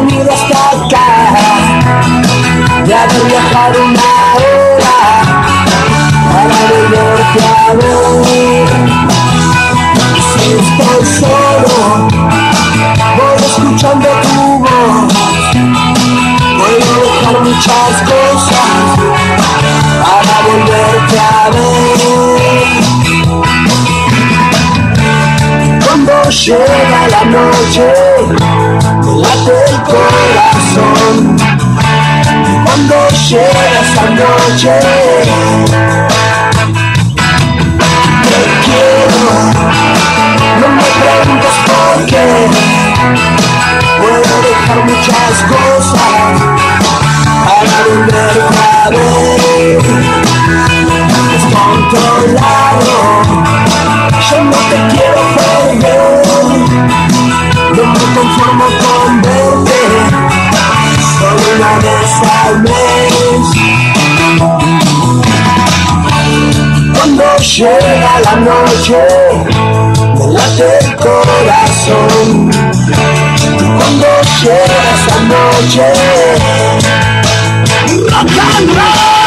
venido hasta acá de haber viajado una hora para volverte a ver. Si estoy solo, voy escuchando tu voz. Puedo dejar muchas cosas para volverte a ver. Cuando llega la noche, late el corazón. Cuando llega esa noche, te quiero. No me preguntes por qué. Puedo dejar muchas cosas para volverte a ver. Descontrolado, yo no te quiero perder. No me conformo con verte solo una vez al mes. Cuando llega la noche, me late el corazón. Cuando llega esa noche, rock and Fuimos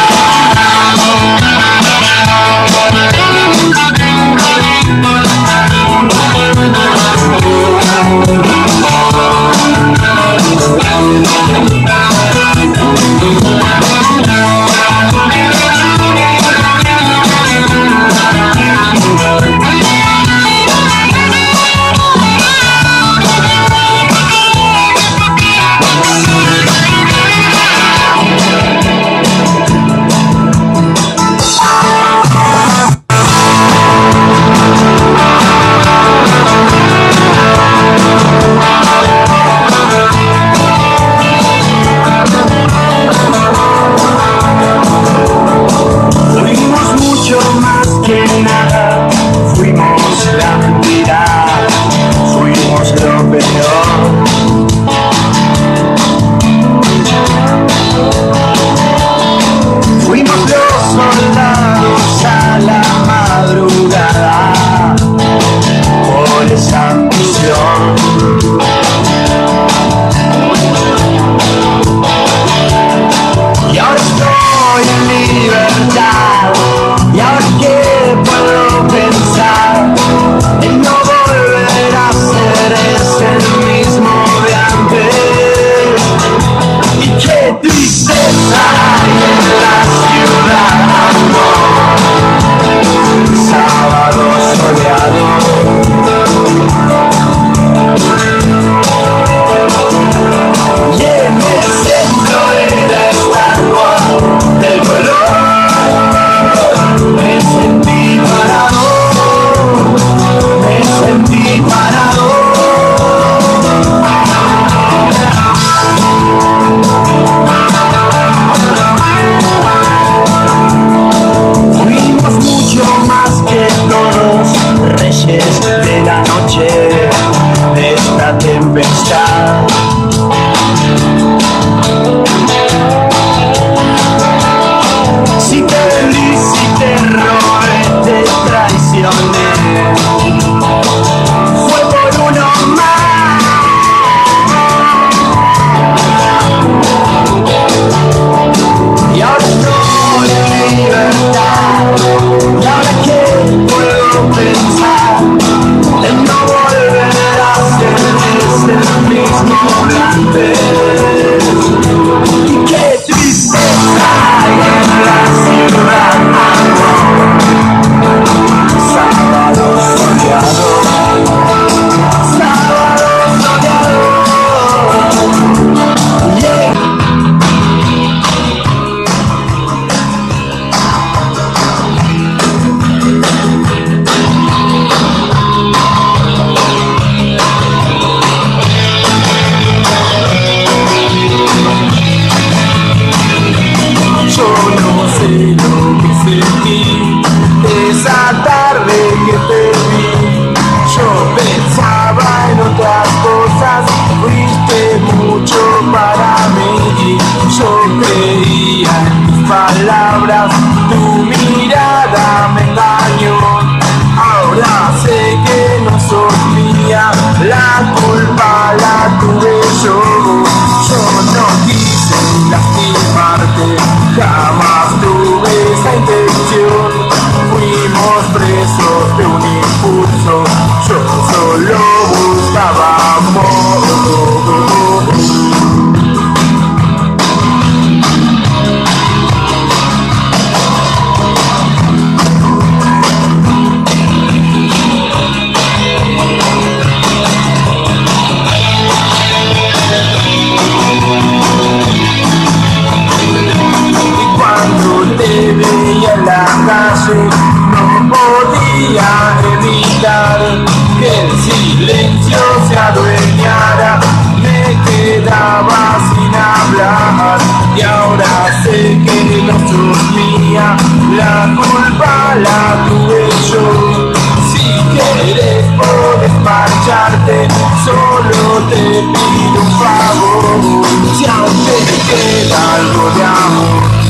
el silencio se adueñara, me quedaba sin hablar. Y ahora sé que no sos mía, la culpa la tuve yo. Si quieres podés marcharte, solo te pido un favor, si aún te queda algo de amor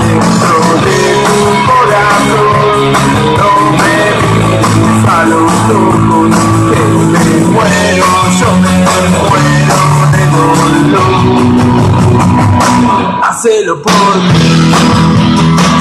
dentro de tu corazón, no me a los ojos que me muero, yo me muero de dolor. Hacelo por mí.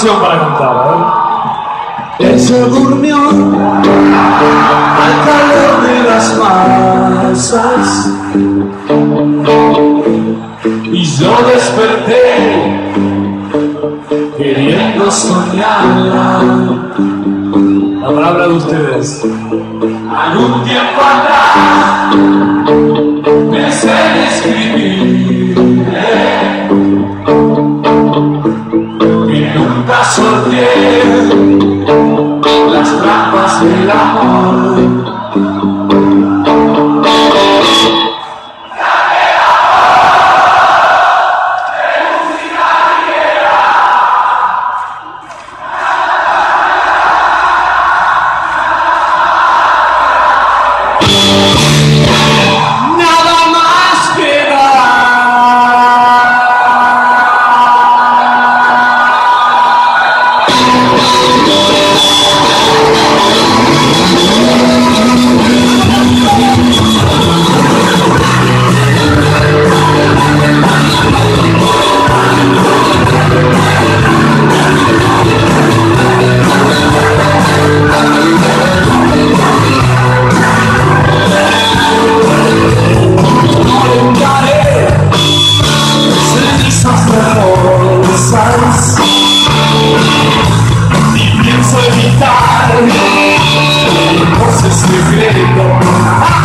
canción para cantar. ¿eh? Él se durmió al calor de las masas y yo desperté queriendo soñarla. La palabra de ustedes. Algún tiempo atrás me se describió las trampas del amor. if you let it go.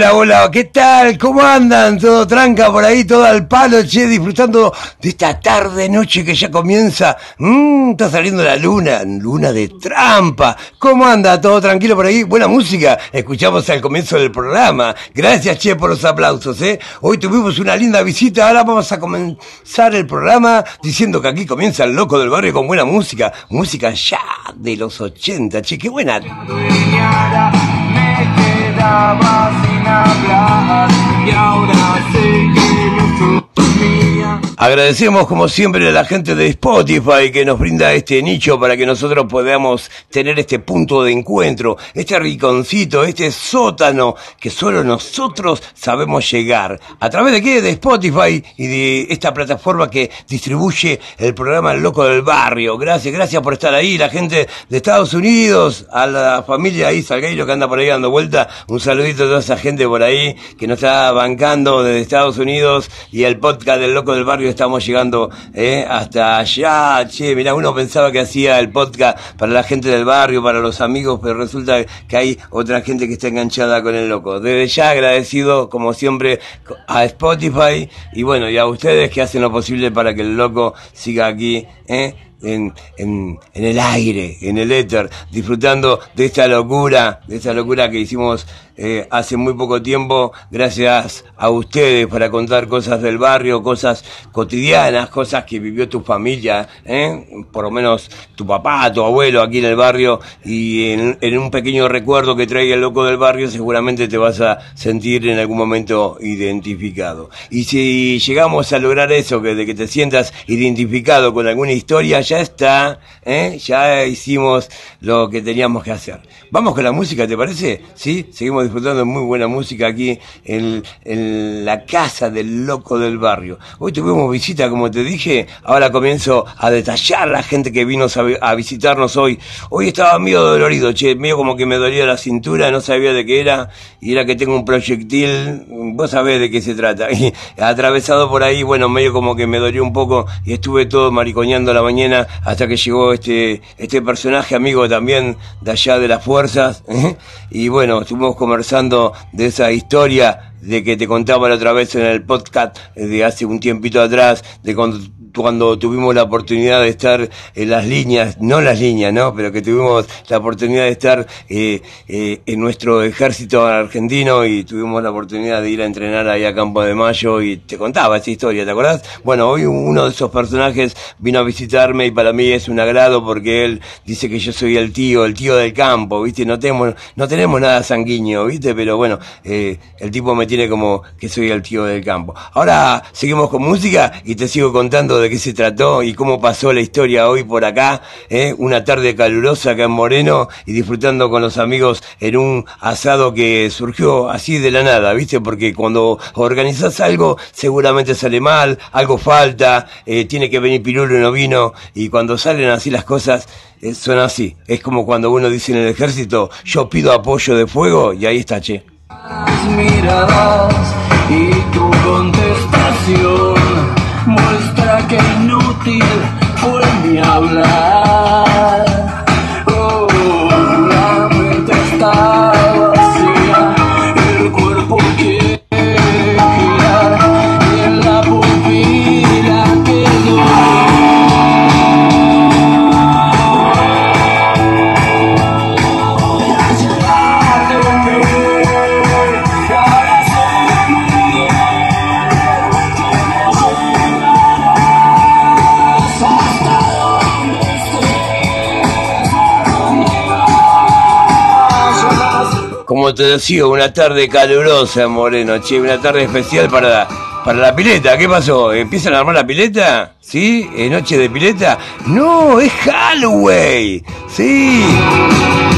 Hola, hola, ¿qué tal? ¿Cómo andan? ¿Todo tranca por ahí? ¿Todo al palo, che? Disfrutando de esta tarde, noche que ya comienza. Mmm, está saliendo la luna, luna de trampa. ¿Cómo anda? ¿Todo tranquilo por ahí? Buena música. Escuchamos al comienzo del programa. Gracias, che, por los aplausos, ¿eh? Hoy tuvimos una linda visita. Ahora vamos a comenzar el programa diciendo que aquí comienza el loco del barrio con buena música. Música ya de los 80, che, qué buena. Y ahora sé que Agradecemos como siempre a la gente de Spotify que nos brinda este nicho para que nosotros podamos tener este punto de encuentro, este rinconcito, este sótano que solo nosotros sabemos llegar. ¿A través de qué? De Spotify y de esta plataforma que distribuye el programa El Loco del Barrio. Gracias, gracias por estar ahí. La gente de Estados Unidos, a la familia ahí, Salgueiro que anda por ahí dando vuelta. Un saludito a toda esa gente por ahí que nos está bancando desde Estados Unidos y el podcast del Loco del Barrio estamos llegando eh, hasta allá. Che, mira, uno pensaba que hacía el podcast para la gente del barrio, para los amigos, pero resulta que hay otra gente que está enganchada con el loco. Desde ya agradecido, como siempre, a Spotify y bueno, y a ustedes que hacen lo posible para que el loco siga aquí. Eh, en, en, en, el aire, en el éter, disfrutando de esta locura, de esta locura que hicimos eh, hace muy poco tiempo, gracias a ustedes para contar cosas del barrio, cosas cotidianas, cosas que vivió tu familia, ¿eh? por lo menos tu papá, tu abuelo aquí en el barrio, y en, un pequeño recuerdo que traiga el loco del barrio, seguramente te vas a sentir en algún momento identificado. Y si llegamos a lograr eso, que de que te sientas identificado con alguna historia, ya está, ¿eh? ya hicimos lo que teníamos que hacer. Vamos con la música, ¿te parece? Sí, seguimos disfrutando de muy buena música aquí en, en, la casa del loco del barrio. Hoy tuvimos visita, como te dije, ahora comienzo a detallar la gente que vino a, visitarnos hoy. Hoy estaba medio dolorido, che, medio como que me dolía la cintura, no sabía de qué era, y era que tengo un proyectil, vos sabés de qué se trata, y atravesado por ahí, bueno, medio como que me dolió un poco, y estuve todo mariconeando la mañana hasta que llegó este, este personaje amigo también de allá de las fuerzas, y bueno, estuvimos conversando de esa historia de que te contaba la otra vez en el podcast de hace un tiempito atrás, de cuando cuando tuvimos la oportunidad de estar en las líneas, no las líneas, ¿no? Pero que tuvimos la oportunidad de estar eh, eh, en nuestro ejército argentino y tuvimos la oportunidad de ir a entrenar ahí a Campo de Mayo y te contaba esa historia, ¿te acordás? Bueno, hoy uno de esos personajes vino a visitarme y para mí es un agrado porque él dice que yo soy el tío, el tío del campo, ¿viste? No tenemos, no tenemos nada sanguíneo, ¿viste? Pero bueno, eh, el tipo me tiene como que soy el tío del campo. Ahora seguimos con música y te sigo contando de qué se trató y cómo pasó la historia hoy por acá, ¿eh? una tarde calurosa acá en Moreno y disfrutando con los amigos en un asado que surgió así de la nada, ¿viste? Porque cuando organizás algo seguramente sale mal, algo falta, eh, tiene que venir pirulo y no vino y cuando salen así las cosas eh, son así. Es como cuando uno dice en el ejército, yo pido apoyo de fuego y ahí está, che. Miradas y tu contestación muestra que inútil fue mi hablar. Como te decía, una tarde calurosa, Moreno, che, una tarde especial para, para la pileta. ¿Qué pasó? ¿Empiezan a armar la pileta? ¿Sí? ¿En noche de pileta? No, es Halloween. Sí.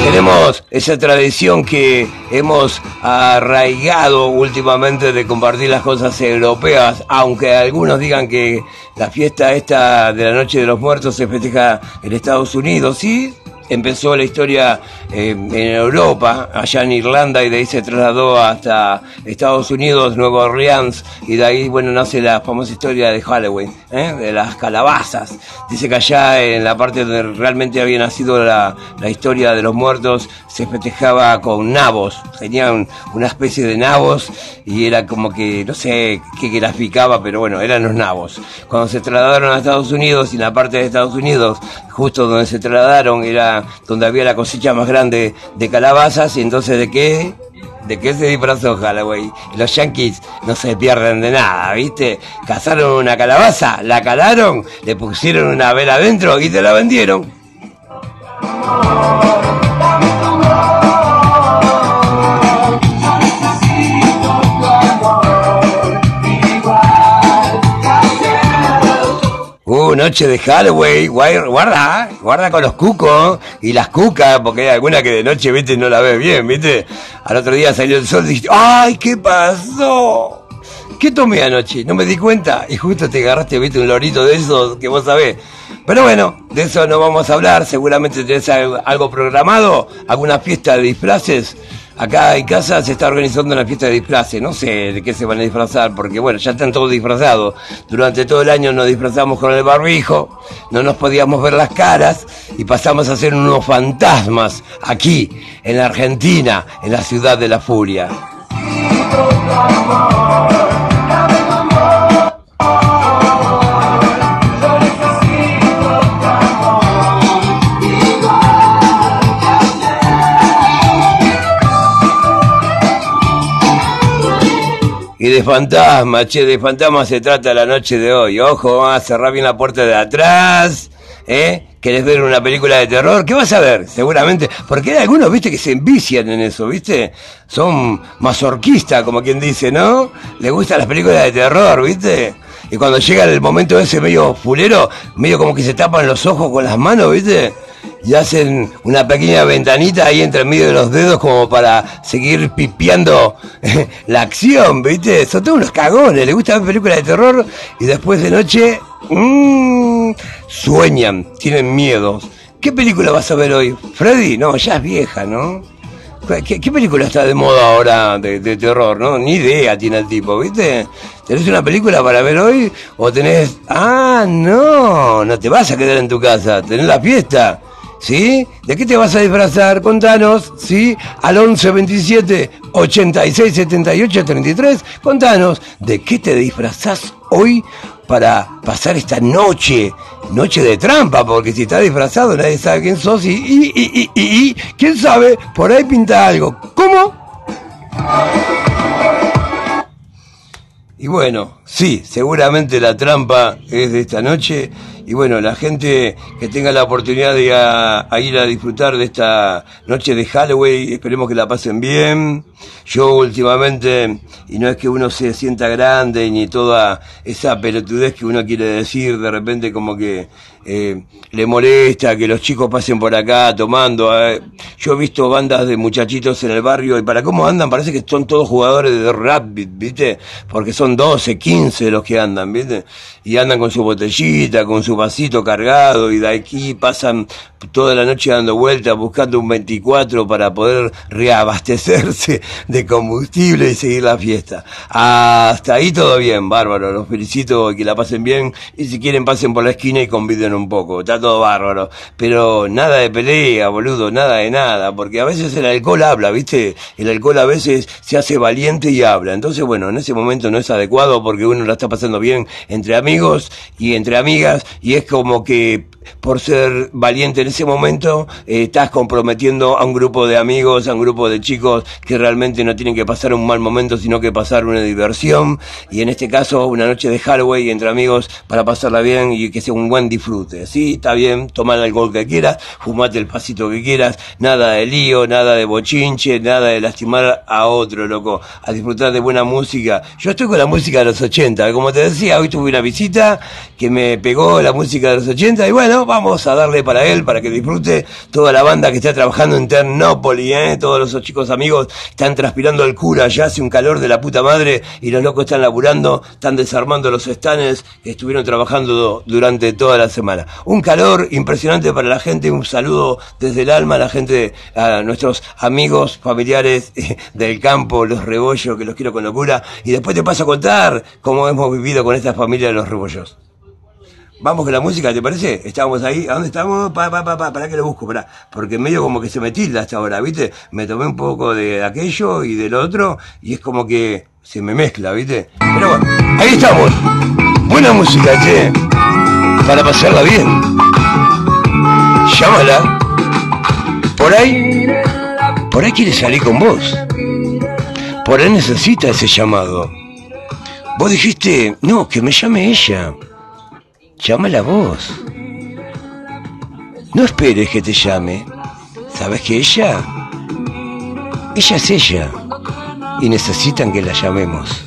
Tenemos esa tradición que hemos arraigado últimamente de compartir las cosas europeas, aunque algunos digan que la fiesta esta de la Noche de los Muertos se festeja en Estados Unidos, ¿sí? Empezó la historia eh, en Europa, allá en Irlanda, y de ahí se trasladó hasta Estados Unidos, Nueva Orleans, y de ahí, bueno, nace la famosa historia de Halloween, ¿eh? de las calabazas. Dice que allá en la parte donde realmente había nacido la, la historia de los muertos, se festejaba con nabos, tenían una especie de nabos, y era como que, no sé qué graficaba, pero bueno, eran los nabos. Cuando se trasladaron a Estados Unidos, y en la parte de Estados Unidos, justo donde se trasladaron, era donde había la cosecha más grande de calabazas, y entonces de qué ¿De qué se disfrazó Halloween? Los yankees no se pierden de nada, ¿viste? Cazaron una calabaza, la calaron, le pusieron una vela adentro y te la vendieron. Uh, noche de Halloween, guarda, guarda con los cucos y las cucas, porque hay alguna que de noche, viste, no la ves bien, viste. Al otro día salió el sol y dijiste, ¡ay, qué pasó! ¿Qué tomé anoche? No me di cuenta y justo te agarraste, viste, un lorito de esos que vos sabés. Pero bueno, de eso no vamos a hablar, seguramente tenés algo programado, alguna fiesta de disfraces. Acá en casa se está organizando una fiesta de disfraces, no sé de qué se van a disfrazar, porque bueno, ya están todos disfrazados. Durante todo el año nos disfrazamos con el barbijo, no nos podíamos ver las caras y pasamos a ser unos fantasmas aquí, en la Argentina, en la ciudad de la furia. Y de fantasma, che, de fantasma se trata la noche de hoy. Ojo, a cerrar bien la puerta de atrás, ¿eh? ¿Querés ver una película de terror? ¿Qué vas a ver? Seguramente. Porque hay algunos, viste, que se envician en eso, viste. Son mazorquistas, como quien dice, ¿no? Le gustan las películas de terror, viste. Y cuando llega el momento ese medio fulero, medio como que se tapan los ojos con las manos, viste y hacen una pequeña ventanita ahí entre medio de los dedos como para seguir pipiando la acción, ¿viste? Son todos unos cagones, les gusta ver películas de terror y después de noche mmm, sueñan, tienen miedos. ¿Qué película vas a ver hoy? Freddy, no, ya es vieja, ¿no? ¿Qué, película está de moda ahora de, de, terror, no? Ni idea tiene el tipo, ¿viste? ¿Tenés una película para ver hoy? ¿O tenés... Ah, no, no te vas a quedar en tu casa, tenés la fiesta. ¿Sí? ¿De qué te vas a disfrazar? Contanos, ¿sí? Al 11 27 86 78 33. Contanos, ¿de qué te disfrazás hoy para pasar esta noche? Noche de trampa, porque si estás disfrazado nadie sabe quién sos y, y, quién sabe, por ahí pinta algo. ¿Cómo? Y bueno, sí, seguramente la trampa es de esta noche y bueno, la gente que tenga la oportunidad de ir a, disfrutar de esta noche de Halloween, esperemos que la pasen bien. Yo últimamente, y no es que uno se sienta grande ni toda esa pelotudez que uno quiere decir, de repente como que eh, le molesta que los chicos pasen por acá tomando. Eh. Yo he visto bandas de muchachitos en el barrio y para cómo andan parece que son todos jugadores de rap, ¿viste? Porque son 12, 15 los que andan, ¿viste? Y andan con su botellita, con su vasito cargado y de aquí pasan toda la noche dando vueltas buscando un 24 para poder reabastecerse de combustible y seguir la fiesta. Hasta ahí todo bien, bárbaro. Los felicito que la pasen bien y si quieren pasen por la esquina y conviden un poco. Está todo bárbaro. Pero nada de pelea, boludo, nada de nada. Porque a veces el alcohol habla, ¿viste? El alcohol a veces se hace valiente y habla. Entonces, bueno, en ese momento no es adecuado porque uno la está pasando bien entre amigos y entre amigas y es como que por ser valiente en ese momento, eh, estás comprometiendo a un grupo de amigos, a un grupo de chicos que realmente no tienen que pasar un mal momento, sino que pasar una diversión. Y en este caso, una noche de Halloween entre amigos para pasarla bien y que sea un buen disfrute. Sí, está bien, tomar el alcohol que quieras, fumate el pasito que quieras, nada de lío, nada de bochinche, nada de lastimar a otro, loco. A disfrutar de buena música. Yo estoy con la música de los 80. Como te decía, hoy tuve una visita que me pegó la música de los 80 y bueno, vamos a darle para él, para que disfrute toda la banda que está trabajando en Ternópolis, ¿eh? Todos los chicos amigos están transpirando el cura, ya hace un calor de la puta madre y los locos están laburando, están desarmando los estanes que estuvieron trabajando durante toda la semana. Un calor impresionante para la gente, un saludo desde el alma a la gente, a nuestros amigos, familiares del campo, los rebollos, que los quiero con locura, y después te paso a contar cómo hemos vivido con esta familia de los rebollos. Vamos con la música, ¿te parece? Estábamos ahí, ¿a dónde estamos? Pa, pa, pa, pa, para que lo busco, para. Porque medio como que se me tilda hasta ahora, ¿viste? Me tomé un poco de aquello y del otro, y es como que se me mezcla, ¿viste? Pero bueno, ahí estamos. Buena música, che. Para pasarla bien. Llámala. Por ahí, por ahí quiere salir con vos. Por ahí necesita ese llamado. Vos dijiste, no, que me llame ella. Llámala vos. No esperes que te llame. ¿Sabes que ella? Ella es ella. Y necesitan que la llamemos.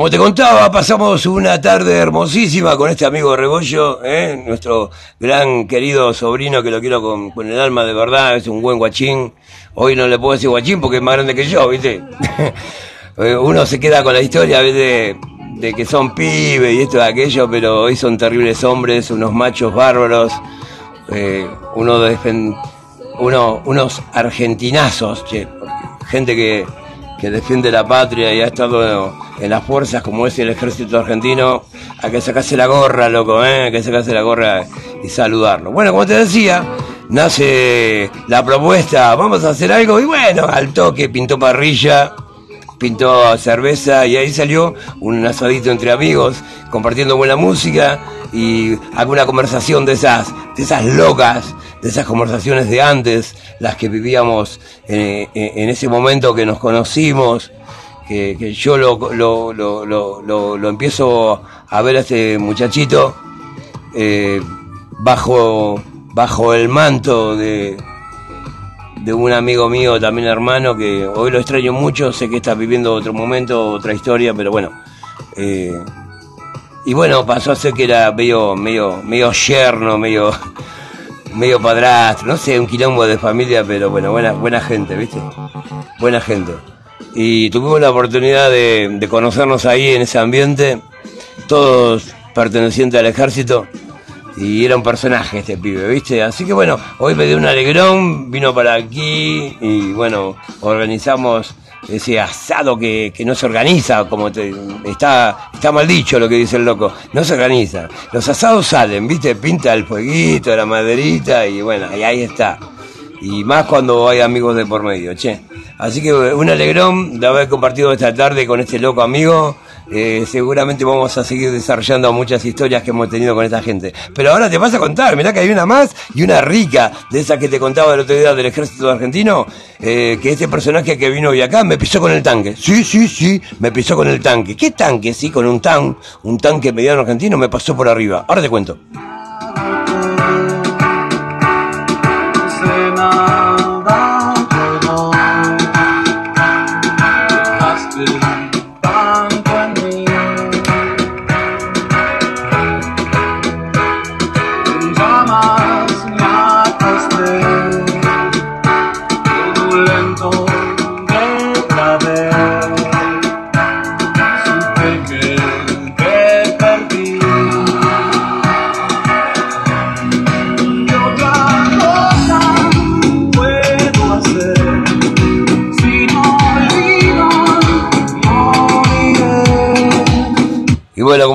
Como te contaba, pasamos una tarde hermosísima con este amigo Rebollo, ¿eh? nuestro gran querido sobrino que lo quiero con, el alma de verdad, es un buen guachín. Hoy no le puedo decir guachín porque es más grande que yo, ¿viste? Eh, Uno se queda con la historia ¿viste? de que son pibes y esto y aquello, pero hoy son terribles hombres, unos machos bárbaros, eh, uno uno, unos argentinazos, che, gente que, que defiende la patria y ha estado en las fuerzas como es el ejército argentino, hay que sacarse la gorra, loco, ¿eh? hay que sacarse la gorra y saludarlo. Bueno, como te decía, nace la propuesta, vamos a hacer algo, y bueno, al toque pintó parrilla, pintó cerveza y ahí salió un asadito entre amigos, compartiendo buena música y alguna conversación de esas, de esas locas, de esas conversaciones de antes, las que vivíamos eh, en, en ese momento que nos conocimos, que, que yo lo, lo, lo- lo empiezo a ver a este muchachito eh, bajo, bajo el manto de, de un amigo mío, también hermano, que hoy lo extraño mucho, sé que está viviendo otro momento, otra historia, pero bueno. eh, y bueno, pasó a ser que era medio, medio, medio yerno, medio, medio padrastro, no sé, un quilombo de familia, pero bueno, buena, buena gente, ¿viste? Buena gente. Y tuvimos la oportunidad de, de conocernos ahí en ese ambiente, todos pertenecientes al ejército, y era un personaje este pibe, ¿viste? Así que bueno, hoy me dio un alegrón, vino para aquí y bueno, organizamos ese asado que, que no se organiza, como te, está, está mal dicho lo que dice el loco, no se organiza. Los asados salen, ¿viste? Pinta el fueguito, la maderita y bueno, y ahí está. Y más cuando hay amigos de por medio, che. Así que un alegrón de haber compartido esta tarde con este loco amigo. Eh, seguramente vamos a seguir desarrollando muchas historias que hemos tenido con esta gente. Pero ahora te vas a contar, mirá que hay una más y una rica de esa que te contaba el otro día del ejército argentino, eh, que este personaje que vino hoy acá me pisó con el tanque. Sí, sí, sí, me pisó con el tanque. ¿Qué tanque? Sí, con un tan, un tanque mediano argentino me pasó por arriba. Ahora te cuento.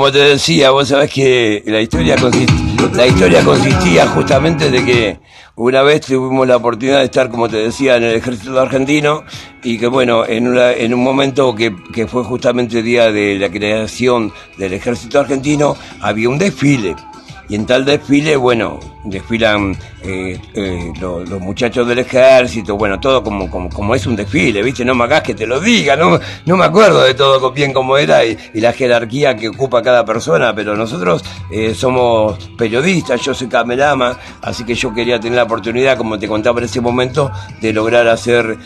Como te decía, vos sabés que la historia, consist- la historia consistía justamente de que una vez tuvimos la oportunidad de estar, como te decía, en el ejército argentino y que bueno, en, una- en un momento que, que fue justamente el día de la creación del ejército argentino, había un desfile. Y en tal desfile, bueno, desfilan eh, eh, los, muchachos del ejército, bueno, todo como, como, como, es un desfile, ¿viste? No me hagas que te lo diga, no, no me acuerdo de todo bien cómo era y, la jerarquía que ocupa cada persona, pero nosotros eh, somos periodistas, yo soy camelama, así que yo quería tener la oportunidad, como te contaba en ese momento, de lograr hacer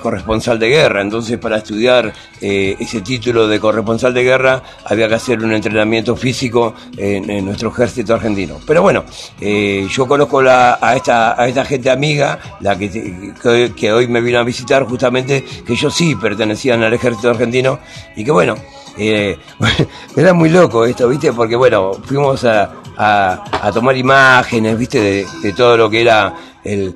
corresponsal de guerra. Entonces, para estudiar ese título de corresponsal de guerra, había que hacer un entrenamiento físico en, nuestro ejército argentino. Pero bueno, yo conozco a esta, a esta gente amiga, la que, que, hoy me vino a visitar justamente, que ellos sí pertenecían al ejército argentino y que bueno, eh, era muy loco esto, ¿viste? Porque bueno, fuimos a, a, tomar imágenes, ¿viste? De, todo lo que era el,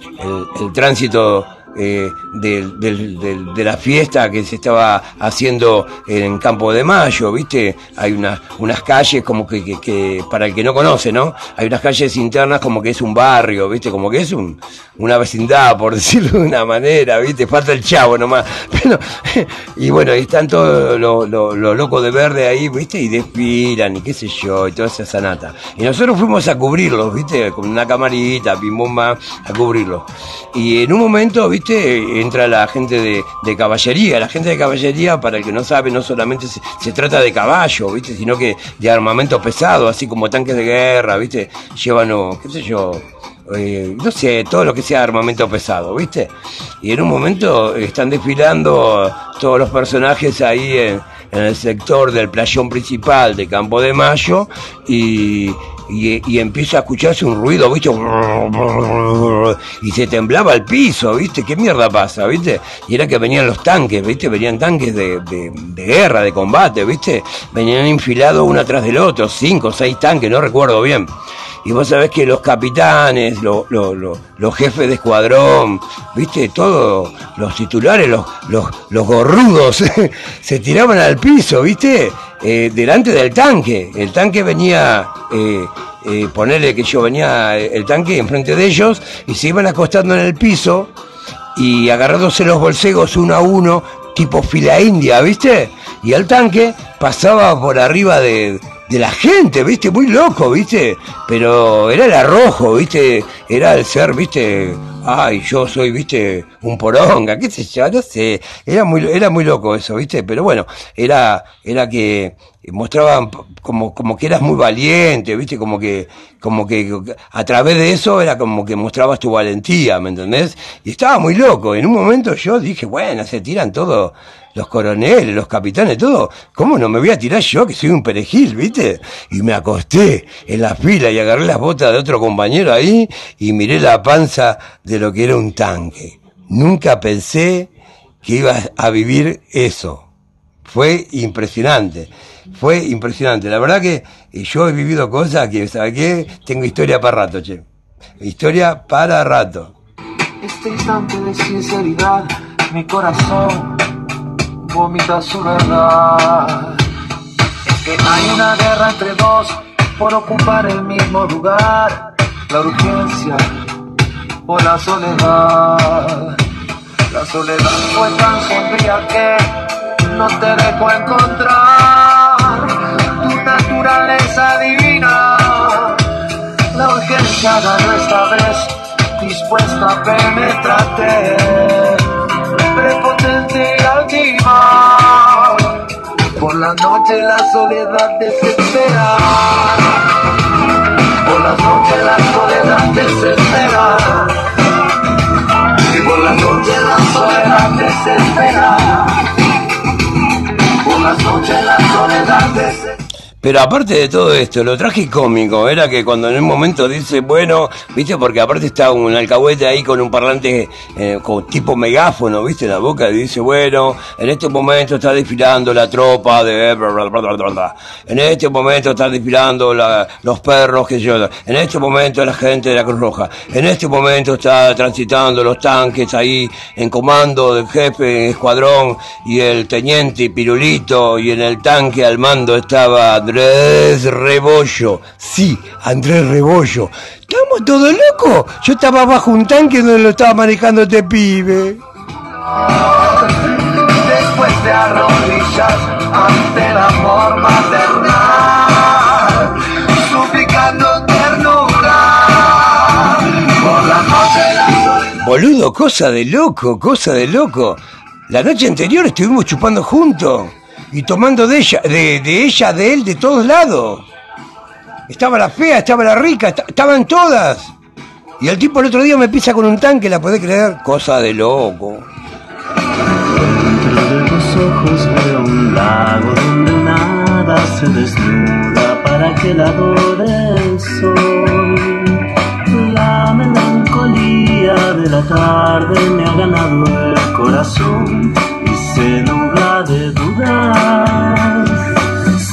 el tránsito eh, de, la fiesta que se estaba haciendo en Campo de Mayo, ¿viste? Hay unas unas calles como que, para el que no conoce, ¿no? Hay unas calles internas como que es un barrio, ¿viste? Como que es un, una vecindad, por decirlo de una manera, ¿viste? Falta el chavo nomás. Y bueno, están todos los lo, locos de verde ahí, ¿viste? Y desfilan y qué sé yo, y toda esa sanata. Y nosotros fuimos a cubrirlos, ¿viste? Con una camarita, pim a cubrirlos. Y en un momento, ¿viste? Entra la gente de, caballería. La gente de caballería, para el que no sabe, no solamente se, trata de caballo, ¿viste? Sino que de armamento pesado, así como tanques de guerra, ¿viste? Llevan, qué sé yo, eh, no sé, todo lo que sea armamento pesado, ¿viste? Y en un momento están desfilando todos los personajes ahí en, en el sector del playón principal de Campo de Mayo y, y, empieza a escucharse un ruido, ¿viste? Y se temblaba el piso, ¿viste? ¿Qué mierda pasa, ¿viste? Y era que venían los tanques, ¿viste? Venían tanques de, de, guerra, de combate, ¿viste? Venían infilados uno atrás del otro, cinco o seis tanques, no recuerdo bien. Y vos sabés que los capitanes, los jefes de escuadrón, viste, todos los titulares, los, los, gorrudos, se tiraban al piso, viste, eh, delante del tanque. El tanque venía, eh, eh, ponerle que yo venía el tanque enfrente de ellos y se iban acostando en el piso y agarrándose los bolsegos uno a uno, tipo fila india, viste. Y el tanque pasaba por arriba de de la gente, ¿viste? Muy loco, ¿viste? Pero era el arrojo, ¿viste? Era el ser, ¿viste? Ay, yo soy, ¿viste? Un poronga, qué sé yo, no sé. Era muy, era muy loco eso, ¿viste? Pero bueno, era, era que mostraban como, como que eras muy valiente, ¿viste? Como que, como que a través de eso era como que mostrabas tu valentía, ¿me entendés? Y estaba muy loco. En un momento yo dije, bueno, se tiran todo los coroneles, los capitanes, todo. ¿Cómo no me voy a tirar yo que soy un perejil, viste? Y me acosté en la fila y agarré las botas de otro compañero ahí y miré la panza de lo que era un tanque. Nunca pensé que iba a vivir eso. Fue impresionante. Fue impresionante. La verdad que yo he vivido cosas que, ¿sabes qué? Tengo historia para rato, che. Historia para rato. Este instante de sinceridad, mi corazón vomita su verdad. Es que hay una guerra entre dos por ocupar el mismo lugar. La urgencia o la soledad. La soledad fue tan sombría que no te dejó encontrar tu naturaleza divina. La urgencia ganó esta vez, dispuesta a penetrarte, prepotente por la noche la soledad desespera. Por la noche la soledad desespera. Y por la noche la soledad desespera. Pero aparte de todo esto, lo cómico era que cuando en un momento dice, bueno, viste, porque aparte está un alcahuete ahí con un parlante eh, con tipo megáfono, viste, en la boca, y dice, bueno, en este momento está desfilando la tropa de... En este momento está desfilando los perros que yo... En este momento la gente de la Cruz Roja. En este momento está transitando los tanques ahí en comando del jefe escuadrón y el teniente Pirulito y en el tanque al mando estaba Andrés Rebollo. Sí, Andrés Rebollo. ¿Estamos todos locos? Yo estaba bajo un tanque donde lo estaba manejando este pibe. Después de arrodillas ante el amor maternal, suplicando ternura, Boludo, cosa de loco, cosa de loco. La noche anterior estuvimos chupando juntos y tomando de ella, de, de ella, de él, de todos lados. Estaba la fea, estaba la rica, esta- estaban todas. Y el tipo el otro día me pisa con un tanque, ¿la podés creer? Cosa de loco. Dentro de tus ojos veo un lago donde nada se desnuda para que la adore el sol. La melancolía de la tarde me ha ganado el corazón y se nubla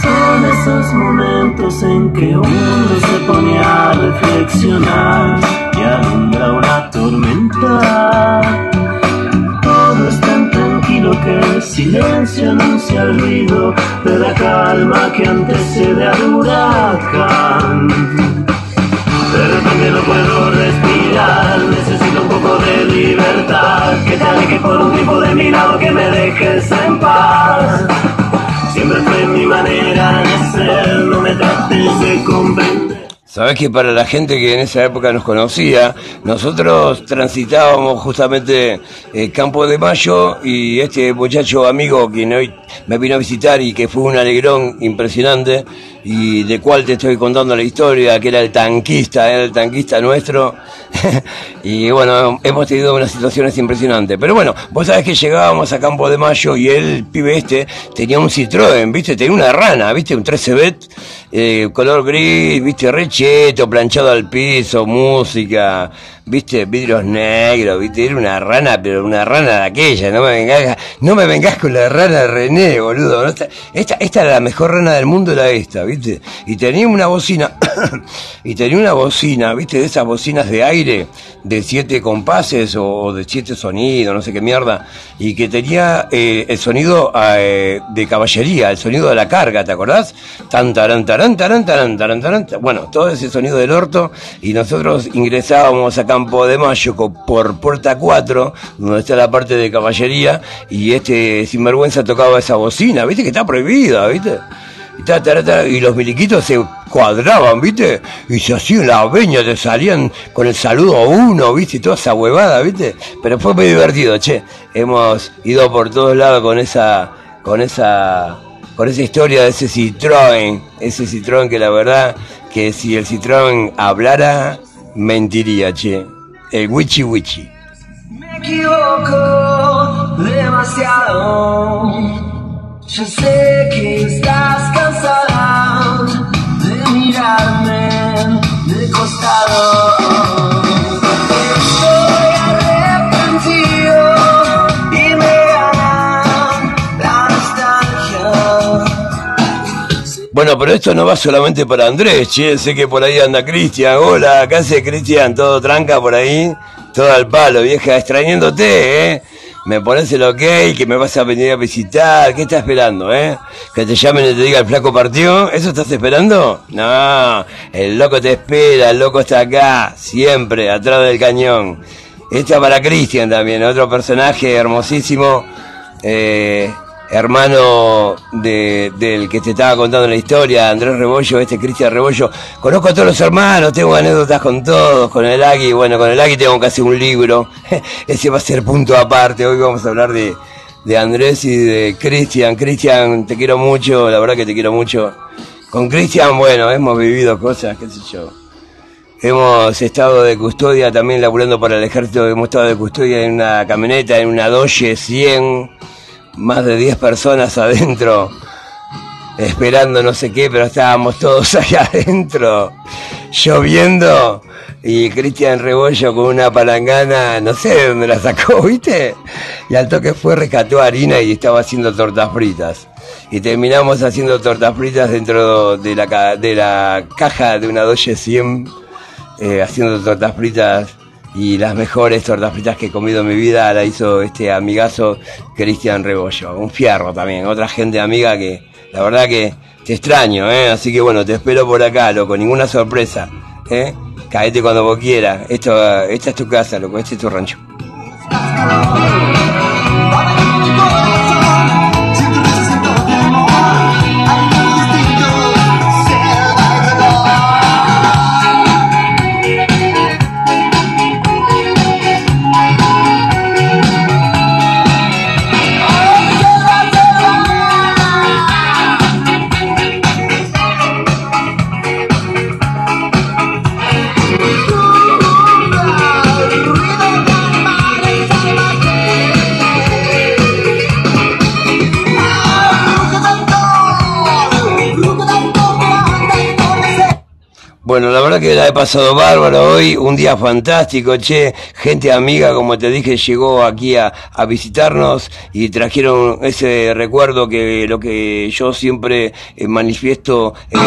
Son esos momentos en que uno se pone a reflexionar y alumbra una tormenta. Todo es tan tranquilo que el silencio anuncia el ruido de la calma que antecede al huracán. De repente no puedo respirar, necesito libertad. Que te alejes por un tiempo de mi lado, que me dejes en paz. Siempre fue mi manera de ser, no me trates de comprender. Sabés que para la gente que en esa época nos conocía, nosotros transitábamos justamente eh, Campo de Mayo y este muchacho amigo que hoy me vino a visitar y que fue un alegrón impresionante y de cual te estoy contando la historia, que era el tanquista, era el tanquista nuestro. y bueno, hemos tenido unas situaciones impresionantes. Pero bueno, vos sabés que llegábamos a Campo de Mayo y el pibe este tenía un Citroën, ¿viste? Tenía una rana, ¿viste? Un 13 bet, eh, color gris, ¿viste? Recheto, planchado al piso, música, ¿viste? Vidrios negros, ¿viste? Era una rana, pero una rana de aquella, no me vengas, no me vengas con la rana de René, boludo. Esta, esta, esta era la mejor rana del mundo, era esta, ¿viste? Y tenía una bocina, y tenía una bocina, ¿viste? De esas bocinas de aire, de siete compases o, de siete sonidos, no sé qué mierda, y que tenía eh, el sonido eh, de caballería, el sonido de la carga, ¿te acordás? Tan, taran. Bueno, todo ese sonido del orto, y nosotros ingresábamos a Campo de Mayo por Puerta 4, donde está la parte de caballería, y este sinvergüenza tocaba esa bocina, ¿viste? Que está prohibida, ¿viste? Y, los miliquitos se cuadraban, ¿viste? Y se hacían la veña, te salían con el saludo a uno, ¿viste? Y toda esa huevada, ¿viste? Pero fue muy divertido, che. Hemos ido por todos lados con esa, con esa, con esa historia de ese Citroën, ese Citroën que la verdad, que si el Citroën hablara, mentiría, che. El wichi wichi. Me equivoco demasiado. Yo sé que estás cansada de mirarme de costado. Bueno, pero esto no va solamente para Andrés, che. Sé que por ahí anda Cristian. Hola, acá hace Cristian, todo tranca por ahí. Todo al palo, vieja, extrañándote, ¿eh? Me pones el ok, que me vas a venir a visitar. ¿Qué estás esperando, eh? Que te llamen y te diga el flaco partió. ¿Eso estás esperando? No, el loco te espera, el loco está acá, siempre, atrás del cañón. Esta para Cristian también, otro personaje hermosísimo. Eh, hermano de, del que te estaba contando la historia, Andrés Rebollo, este Cristian Rebollo. Conozco a todos los hermanos, tengo anécdotas con todos, con el Agui, bueno, con el Agui tengo casi un libro. Ese va a ser punto aparte. Hoy vamos a hablar de, de Andrés y de Cristian. Cristian, te quiero mucho, la verdad que te quiero mucho. Con Cristian, bueno, hemos vivido cosas, qué sé yo. Hemos estado de custodia también laburando para el ejército, hemos estado de custodia en una camioneta, en una Doge 100, más de 10 personas adentro, esperando no sé qué, pero estábamos todos ahí adentro, lloviendo, y Cristian Rebollo con una palangana, no sé de dónde la sacó, ¿viste? Y al toque fue, rescató harina y estaba haciendo tortas fritas. Y terminamos haciendo tortas fritas dentro de la, de la caja de una Doge 100 eh, haciendo tortas fritas y las mejores tortas fritas que he comido en mi vida la hizo este amigazo Cristian Rebollo, un fierro también, otra gente amiga que la verdad que te extraño, ¿eh? así que bueno, te espero por acá, loco, ninguna sorpresa, ¿eh? caete cuando vos quieras, Esto, esta es tu casa, loco, este es tu rancho. Pasado bárbaro hoy, un día fantástico, che, gente amiga, como te dije, llegó aquí a, a visitarnos y trajeron ese recuerdo que lo que yo siempre eh, manifiesto, eh,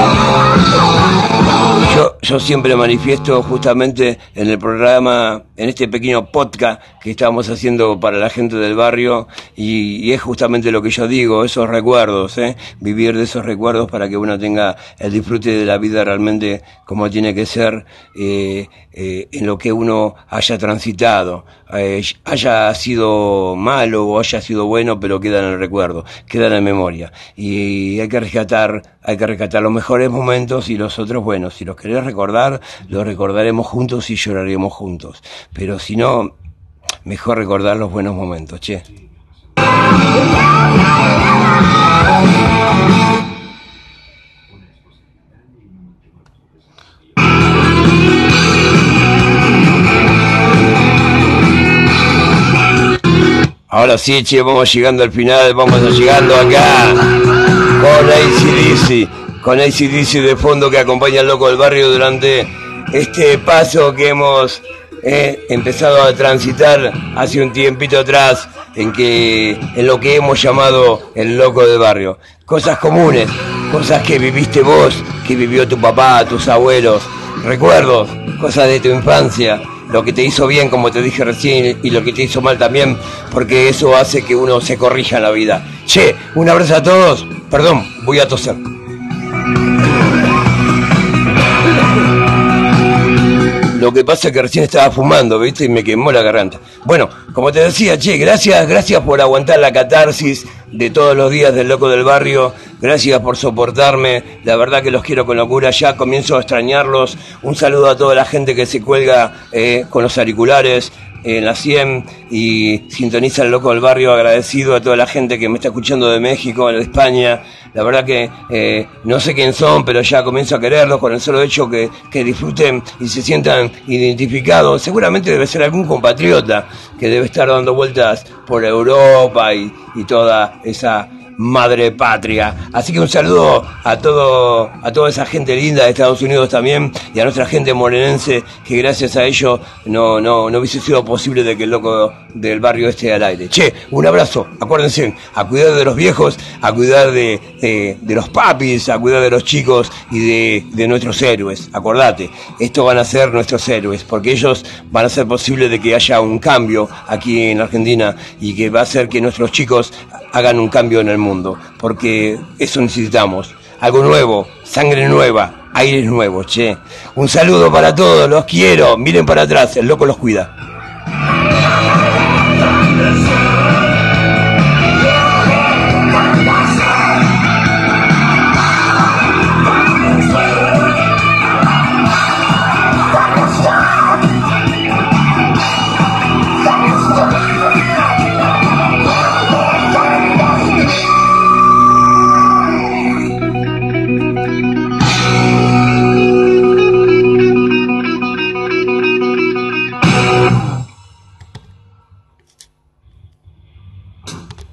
yo, yo siempre manifiesto justamente en el programa, en este pequeño podcast que estamos haciendo para la gente del barrio y, y es justamente lo que yo digo, esos recuerdos, eh, vivir de esos recuerdos para que uno tenga el disfrute de la vida realmente como tiene que ser eh, eh, en lo que uno haya transitado, eh, haya sido malo o haya sido bueno, pero queda en el recuerdo, queda en la memoria. Y hay que rescatar, hay que rescatar los mejores momentos y los otros buenos. Si los querés recordar, los recordaremos juntos y lloraremos juntos. Pero si no, mejor recordar los buenos momentos, che. Ahora sí, vamos llegando al final, vamos llegando acá con ACDC, con ACDC de fondo que acompaña al loco del barrio durante este paso que hemos eh, empezado a transitar hace un tiempito atrás en que en lo que hemos llamado el loco del barrio. Cosas comunes, cosas que viviste vos, que vivió tu papá, tus abuelos, recuerdos, cosas de tu infancia lo que te hizo bien, como te dije recién, y lo que te hizo mal también, porque eso hace que uno se corrija en la vida. Che, un abrazo a todos. Perdón, voy a toser. Lo que pasa es que recién estaba fumando, ¿viste? Y me quemó la garganta. Bueno, como te decía, che, gracias, gracias por aguantar la catarsis de todos los días del loco del barrio. Gracias por soportarme. La verdad que los quiero con locura. Ya comienzo a extrañarlos. Un saludo a toda la gente que se cuelga eh, con los auriculares en la 100 y sintoniza el loco del barrio. Agradecido a toda la gente que me está escuchando de México, de España. La verdad que eh, no sé quién son, pero ya comienzo a quererlos con el solo hecho que, que disfruten y se sientan identificados. Seguramente debe ser algún compatriota que debe estar dando vueltas por Europa y, y toda esa madre patria. Así que un saludo a todo, a toda esa gente linda de Estados Unidos también y a nuestra gente morenense que gracias a ello no, no, no hubiese sido posible de que el loco del barrio esté al aire. Che, un abrazo, acuérdense, a cuidar de los viejos, a cuidar de, de, los papis, a cuidar de los chicos y de, de nuestros héroes. Acordate, estos van a ser nuestros héroes, porque ellos van a hacer posible de que haya un cambio aquí en Argentina y que va a hacer que nuestros chicos hagan un cambio en el mundo, porque eso necesitamos. Algo nuevo, sangre nueva, aires nuevos, che. Un saludo para todos, los quiero. Miren para atrás, el loco los cuida.